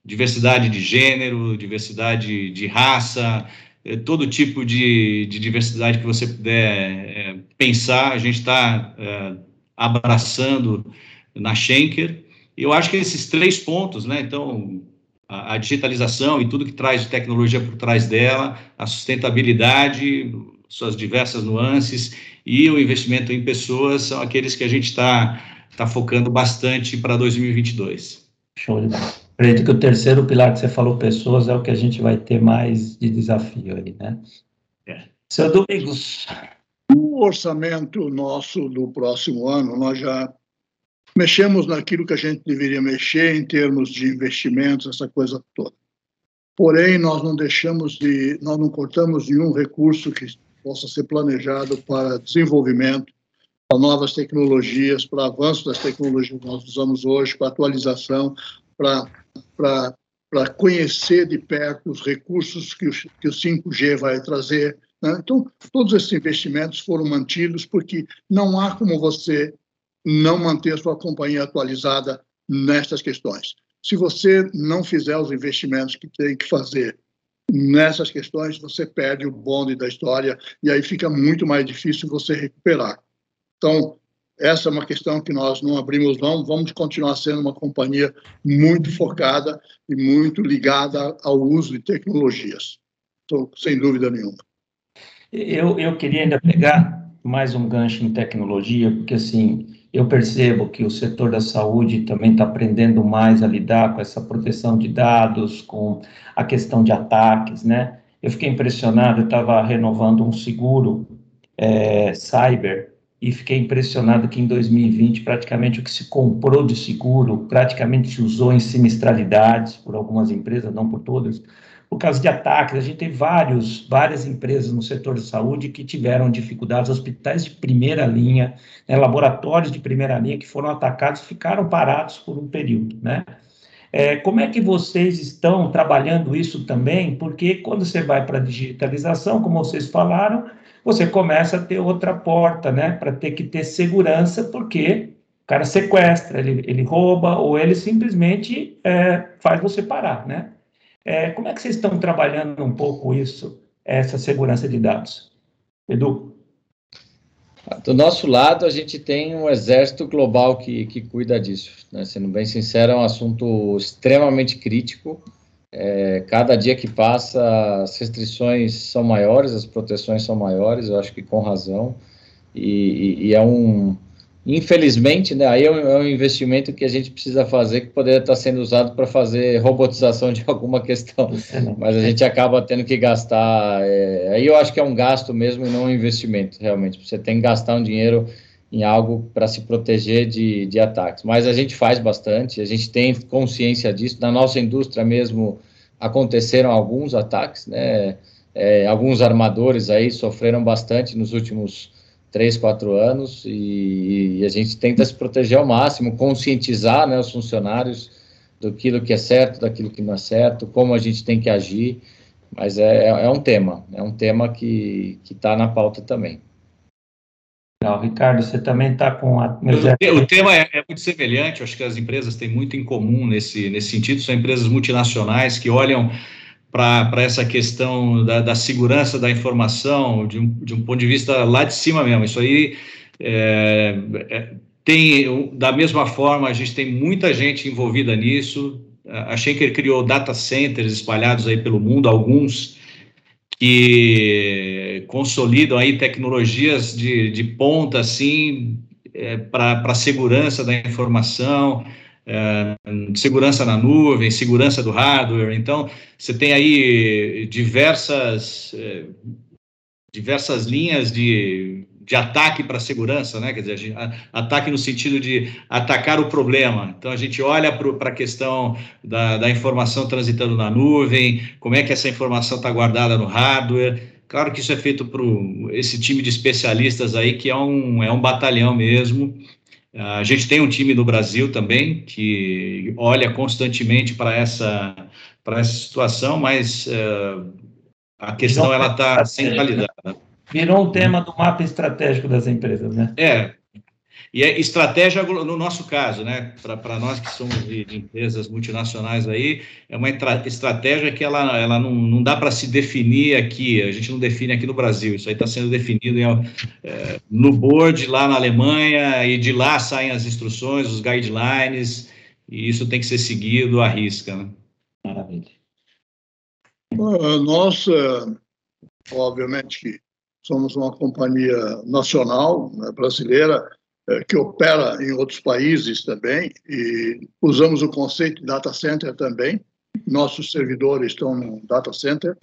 diversidade de gênero, diversidade de raça, é, todo tipo de, de, diversidade que você puder é, pensar, a gente está é, abraçando na Schenker. Eu acho que esses três pontos, né? Então, a, a, digitalização e tudo que traz de tecnologia por trás dela, a sustentabilidade, suas diversas nuances e o investimento em pessoas são aqueles que a gente está tá focando bastante para 2022. Show de bola. Acredito que o terceiro pilar que você falou, pessoas, é o que a gente vai ter mais de desafio aí, né? É. Seu Domingos. O orçamento nosso do próximo ano, nós já mexemos naquilo que a gente deveria mexer em termos de investimentos, essa coisa toda. Porém, nós não deixamos de, nós não cortamos nenhum recurso que possa ser planejado para desenvolvimento, para novas tecnologias, para avanço das tecnologias que nós usamos hoje, para atualização, para conhecer de perto os recursos que o, que o 5G vai trazer. Né? Então, todos esses investimentos foram mantidos porque não há como você não manter sua companhia atualizada nestas questões. Se você não fizer os investimentos que tem que fazer nessas questões você perde o bonde da história e aí fica muito mais difícil você recuperar. Então, essa é uma questão que nós não abrimos mão, vamos continuar sendo uma companhia muito focada e muito ligada ao uso de tecnologias, então, sem dúvida nenhuma. Eu, eu queria ainda pegar mais um gancho em tecnologia, porque assim, eu percebo que o setor da saúde também está aprendendo mais a lidar com essa proteção de dados, com a questão de ataques, né? Eu fiquei impressionado, eu estava renovando um seguro é, cyber e fiquei impressionado que em 2020 praticamente o que se comprou de seguro praticamente se usou em sinistralidades por algumas empresas, não por todas, por causa de ataques. A gente tem vários, várias empresas no setor de saúde que tiveram dificuldades, hospitais de primeira linha, né, laboratórios de primeira linha que foram atacados, ficaram parados por um período, né? É, como é que vocês estão trabalhando isso também? Porque quando você vai para a digitalização, como vocês falaram, você começa a ter outra porta, né? Para ter que ter segurança, porque o cara sequestra, ele, ele rouba, ou ele simplesmente é, faz você parar, né? É, como é que vocês estão trabalhando um pouco isso, essa segurança de dados? Edu? Do nosso lado, a gente tem um exército global que, que cuida disso. Né? Sendo bem sincero, é um assunto extremamente crítico. É, cada dia que passa, as restrições são maiores, as proteções são maiores, eu acho que com razão. E, e, e é um, Infelizmente, né, aí é um, é um, investimento que a gente precisa fazer que poderia estar sendo usado para fazer robotização de alguma questão, mas a gente acaba tendo que gastar. É, aí eu acho que é um gasto mesmo e não um investimento, realmente. Você tem que gastar um dinheiro em algo para se proteger de, de ataques. Mas a gente faz bastante, a gente tem consciência disso. Na nossa indústria mesmo aconteceram alguns ataques, né? É, alguns armadores aí sofreram bastante nos últimos três, quatro anos e, e, a gente tenta se proteger ao máximo, conscientizar né, os funcionários daquilo que é certo, daquilo que não é certo, como a gente tem que agir, mas é, é, é um tema, é um tema que está na pauta também. Legal, Ricardo, você também está com a... O, tema é, é, muito semelhante, acho que as empresas têm muito em comum nesse, nesse sentido, são empresas multinacionais que olham para essa questão da, da, segurança da informação de um, de um, ponto de vista lá de cima mesmo. Isso aí é, é, tem, da mesma forma, a gente tem muita gente envolvida nisso. A Schenker criou data centers espalhados aí pelo mundo, alguns que consolidam aí tecnologias de, de ponta, assim, é, para a segurança da informação, é, segurança na nuvem, segurança do hardware. Então, você tem aí diversas, é, diversas linhas de, de ataque para a segurança, né? Quer dizer, ataque no sentido de atacar o problema. Então, a gente olha para a questão da, da informação transitando na nuvem, como é que essa informação está guardada no hardware. Claro que isso é feito por esse time de especialistas aí, que é um, é um batalhão mesmo, a gente tem um time no Brasil também que olha constantemente para essa, para essa situação, mas uh, a questão ela está centralizada. Virou um tema do mapa estratégico das empresas, né? É, e é estratégia, no nosso caso, né, para nós que somos de, de, empresas multinacionais aí, é uma estratégia que ela, ela não, não dá para se definir aqui, a gente não define aqui no Brasil, isso aí está sendo definido em, é, no board lá na Alemanha, e de lá saem as instruções, os guidelines, e isso tem que ser seguido à risca. Né? Maravilha. Nós, obviamente, que somos uma companhia nacional, né, brasileira, que opera em outros países também, e usamos o conceito de data center também. Nossos servidores estão no data center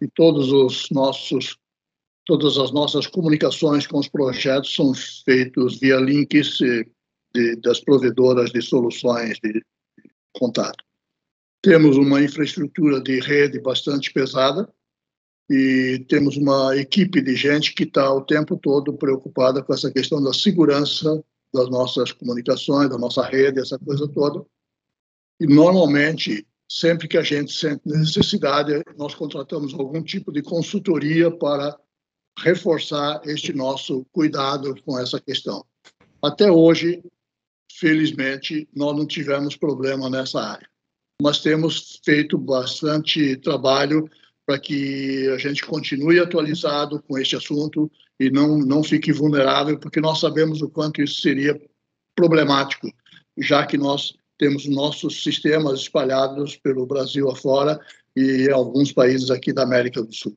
e todos os nossos todas as nossas comunicações com os projetos são feitos via links de, das provedoras de soluções de contato. Temos uma infraestrutura de rede bastante pesada, e temos uma equipe de gente que está o tempo todo preocupada com essa questão da segurança das nossas comunicações, da nossa rede, essa coisa toda. E normalmente, sempre que a gente sente necessidade, nós contratamos algum tipo de consultoria para reforçar este nosso cuidado com essa questão. Até hoje, felizmente, nós não tivemos problema nessa área, mas temos feito bastante trabalho para que a gente continue atualizado com este assunto e não, não fique vulnerável, porque nós sabemos o quanto isso seria problemático, já que nós temos nossos sistemas espalhados pelo Brasil afora e alguns países aqui da América do Sul.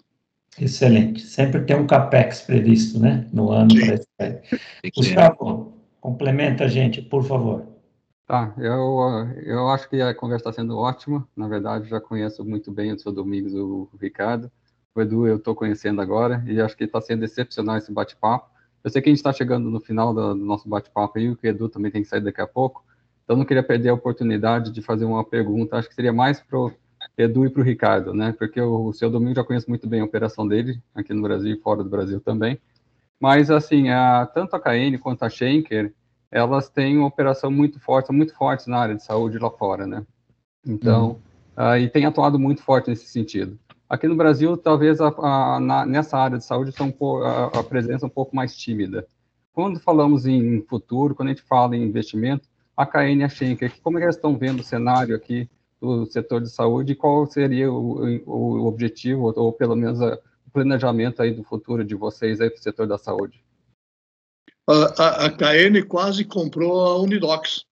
Excelente. Sempre tem um CAPEX previsto, né, no ano para isso. Gustavo, complementa a gente, por favor. Tá, eu, eu acho que a conversa está sendo ótima. Na verdade, já conheço muito bem o seu Domingos e o Ricardo. O Edu eu estou conhecendo agora e acho que está sendo excepcional esse bate-papo. Eu sei que a gente está chegando no final do, do nosso bate-papo aí, o Edu também tem que sair daqui a pouco. Então, não queria perder a oportunidade de fazer uma pergunta. Acho que seria mais para o Edu e para o Ricardo, né? Porque o, o seu Domingos já conheço muito bem a operação dele, aqui no Brasil e fora do Brasil também. Mas, assim, a, tanto a KN quanto a Schenker, elas têm uma operação muito forte, são muito fortes na área de saúde lá fora, né? Então, uhum. uh, e tem atuado muito forte nesse sentido. Aqui no Brasil, talvez a, a, na, nessa área de saúde a, a presença é um pouco mais tímida. Quando falamos em futuro, quando a gente fala em investimento, a KN e a Schenker, como é que eles estão vendo o cenário aqui do setor de saúde e qual seria o, o objetivo, ou, ou pelo menos o planejamento aí do futuro de vocês aí para o setor da saúde? A, a, a KN quase comprou a Unidox.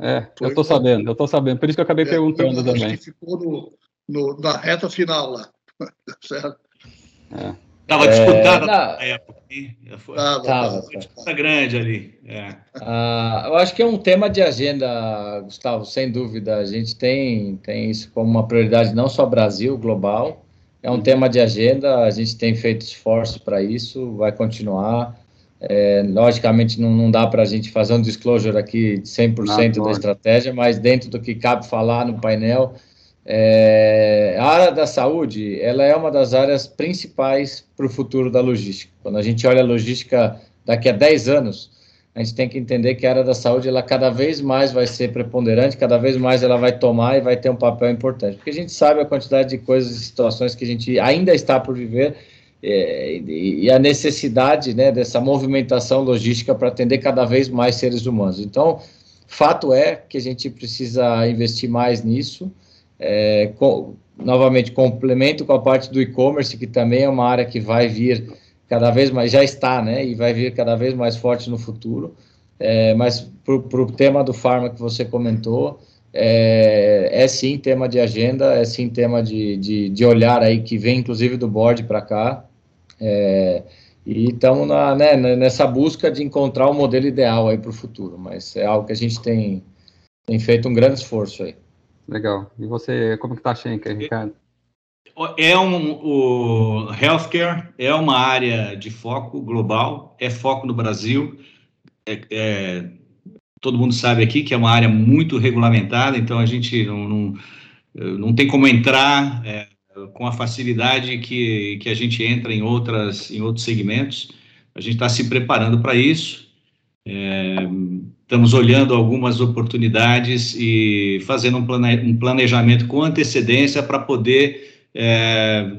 É, Foi, eu estou sabendo, eu estou sabendo, por isso que eu acabei é, perguntando também. Que ficou no, no, na reta final lá, certo? É. Estava disputada é, na época. Estava disputa grande ali. É. Ah, eu acho que é um tema de agenda, Gustavo, sem dúvida. A gente tem, tem isso como uma prioridade não só Brasil, global. É um tema de agenda, a gente tem feito esforço para isso, vai continuar. É, logicamente, não, não dá para a gente fazer um disclosure aqui de 100% ah, da estratégia, mas dentro do que cabe falar no painel, é, a área da saúde, ela é uma das áreas principais para o futuro da logística. Quando a gente olha a logística daqui a 10 anos, a gente tem que entender que a área da saúde, ela cada vez mais vai ser preponderante, cada vez mais ela vai tomar e vai ter um papel importante. Porque a gente sabe a quantidade de coisas e situações que a gente ainda está por viver é, e a necessidade né, dessa movimentação logística para atender cada vez mais seres humanos. Então, fato é que a gente precisa investir mais nisso, é, com, novamente, complemento com a parte do e-commerce, que também é uma área que vai vir cada vez mais, já está, né, e vai vir cada vez mais forte no futuro. É, mas para o tema do farma que você comentou, é, é, sim tema de agenda, é sim tema de, de, de olhar aí, que vem inclusive do board para cá. É, e estamos né, nessa busca de encontrar o modelo ideal aí para o futuro, mas é algo que a gente tem, tem feito um grande esforço aí. Legal. E você, como que está a Schenker, Ricardo? É um, o healthcare é uma área de foco global, é foco no Brasil. É, é, todo mundo sabe aqui que é uma área muito regulamentada, então a gente não, não, não tem como entrar é, com a facilidade que, que a gente entra em, outras, em outros segmentos. A gente está se preparando para isso. É, estamos olhando algumas oportunidades e fazendo um, plane, um planejamento com antecedência para poder. É,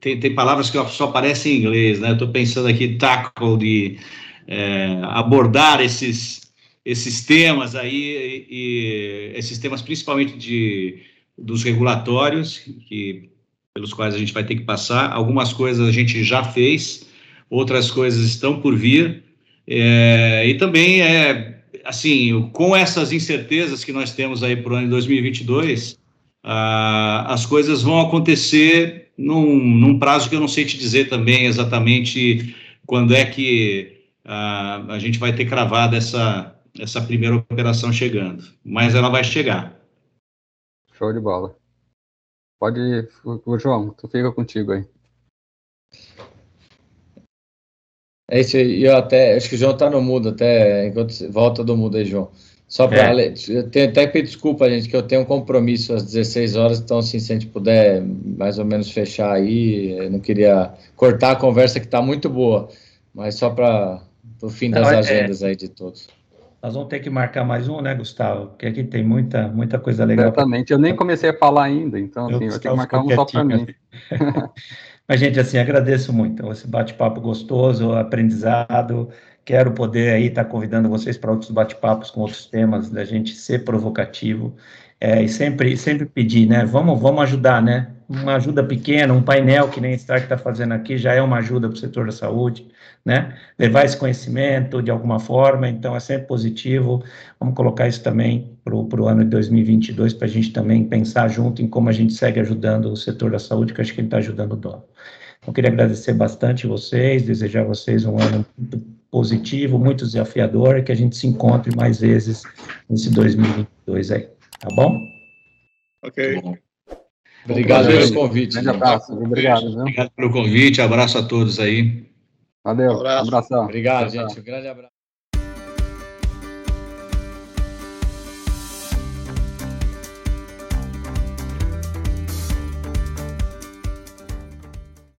tem, tem palavras que só aparecem em inglês, né? Estou pensando aqui, tackle, de é, abordar esses, esses temas aí, e, e, esses temas principalmente de, dos regulatórios, que, pelos quais a gente vai ter que passar. Algumas coisas a gente já fez, outras coisas estão por vir. É, e também é assim, com essas incertezas que nós temos aí para o ano de 2022, ah, as coisas vão acontecer num, num, prazo que eu não sei te dizer também exatamente quando é que a gente vai ter cravado essa, essa primeira operação chegando, mas ela vai chegar. Show de bola. Pode, o João, tu fica contigo aí. É isso aí, eu até, acho que o João tá no mudo até, enquanto volta do mudo aí, João. Só para, é. eu tenho até que pedir desculpa, gente, que eu tenho um compromisso às 16 horas, então, assim, se a gente puder mais ou menos fechar aí, eu não queria cortar a conversa que está muito boa, mas só para o fim das não, é, agendas aí de todos. Nós vamos ter que marcar mais um, né, Gustavo? Porque aqui tem muita, muita coisa legal. Exatamente, eu nem comecei a falar ainda, então, assim, vai ter que marcar um só para mim. Mas, gente, assim, agradeço muito esse bate-papo gostoso, aprendizado. Quero poder aí estar tá convidando vocês para outros bate-papos com outros temas, da gente ser provocativo é, e sempre, sempre pedir, né? Vamos, vamos ajudar, né? Uma ajuda pequena, um painel que nem Stark está fazendo aqui já é uma ajuda para o setor da saúde, né? Levar esse conhecimento de alguma forma, então é sempre positivo. Vamos colocar isso também para o ano de 2022 para a gente também pensar junto em como a gente segue ajudando o setor da saúde, que eu acho que ele está ajudando o dono. Eu queria agradecer bastante vocês, desejar a vocês um ano muito positivo, muito desafiador, e que a gente se encontre mais vezes nesse 2022 aí, tá bom? Ok. Obrigado Prazer. pelo convite. Grande abraço, obrigado. Obrigado pelo convite, abraço a todos aí. Valeu, Abraço. abração. Obrigado, tchau. gente. Um grande abraço.